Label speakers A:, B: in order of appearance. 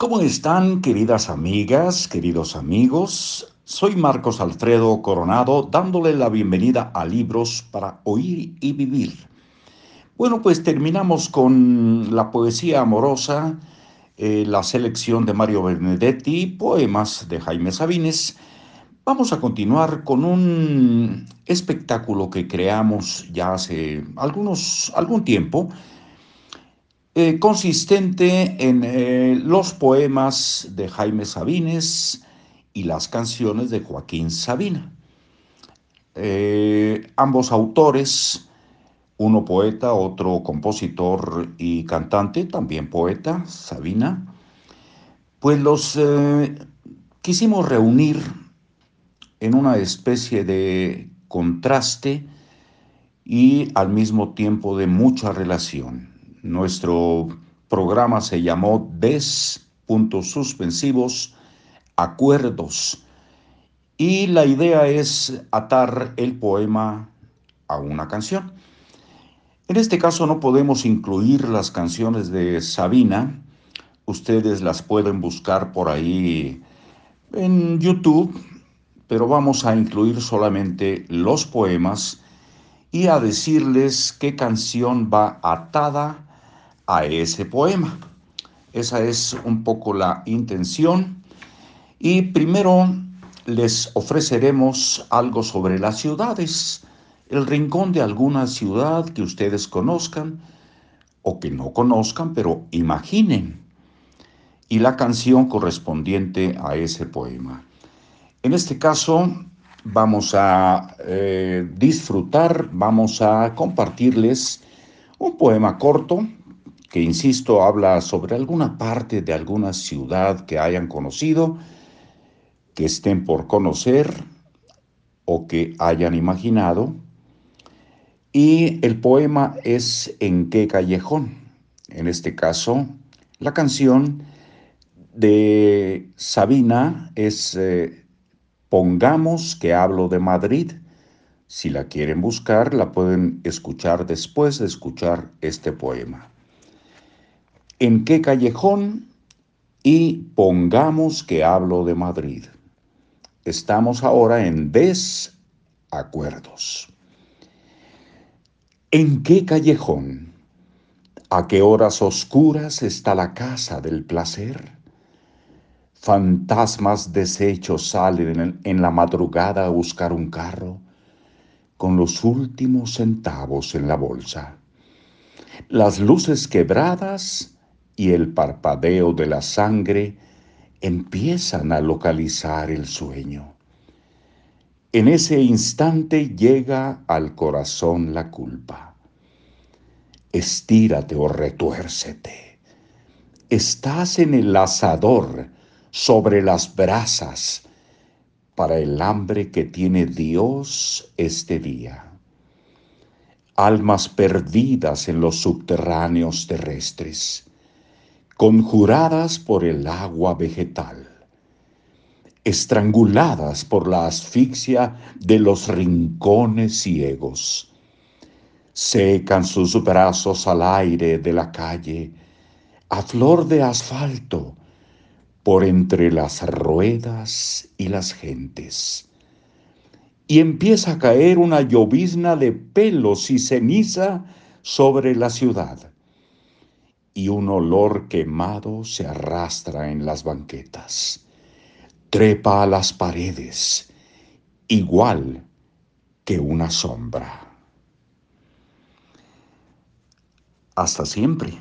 A: ¿Cómo están queridas amigas, queridos amigos? Soy Marcos Alfredo Coronado dándole la bienvenida a Libros para Oír y Vivir. Bueno, pues terminamos con la poesía amorosa, eh, la selección de Mario Benedetti, poemas de Jaime Sabines. Vamos a continuar con un espectáculo que creamos ya hace algunos, algún tiempo eh, consistente en eh, los poemas de Jaime Sabines y las canciones de Joaquín Sabina. Eh, ambos autores, uno poeta, otro compositor y cantante, también poeta, Sabina, pues los quisimos reunir en una especie de contraste y al mismo tiempo de mucha relación. Nuestro programa se llamó Des, puntos suspensivos, acuerdos. Y la idea es atar el poema a una canción. En este caso no podemos incluir las canciones de Sabina. Ustedes las pueden buscar por ahí en YouTube, pero vamos a incluir solamente los poemas y a decirles qué canción va atada a ese poema. Esa es un poco la intención. Y primero les ofreceremos algo sobre las ciudades, el rincón de alguna ciudad que ustedes conozcan o que no conozcan, pero imaginen, y la canción correspondiente a ese poema. En este caso, vamos a eh, disfrutar, vamos a compartirles un poema corto que insisto habla sobre alguna parte de alguna ciudad que hayan conocido, que estén por conocer o que hayan imaginado. Y el poema es ¿En qué callejón? En este caso, la canción de Sabina es eh, Pongamos que hablo de Madrid. Si la quieren buscar, la pueden escuchar después de escuchar este poema en qué callejón y pongamos que hablo de Madrid. Estamos ahora en desacuerdos. ¿En qué callejón? ¿A qué horas oscuras está la casa del placer? Fantasmas deshechos salen en la madrugada a buscar un carro con los últimos centavos en la bolsa. Las luces quebradas y el parpadeo de la sangre empiezan a localizar el sueño. En ese instante llega al corazón la culpa. Estírate o retuércete. Estás en el asador sobre las brasas para el hambre que tiene Dios este día. Almas perdidas en los subterráneos terrestres conjuradas por el agua vegetal, estranguladas por la asfixia de los rincones ciegos. Secan sus brazos al aire de la calle, a flor de asfalto, por entre las ruedas y las gentes. Y empieza a caer una llovizna de pelos y ceniza sobre la ciudad y un olor quemado se arrastra en las banquetas. Trepa a las paredes, igual que una sombra. Hasta siempre.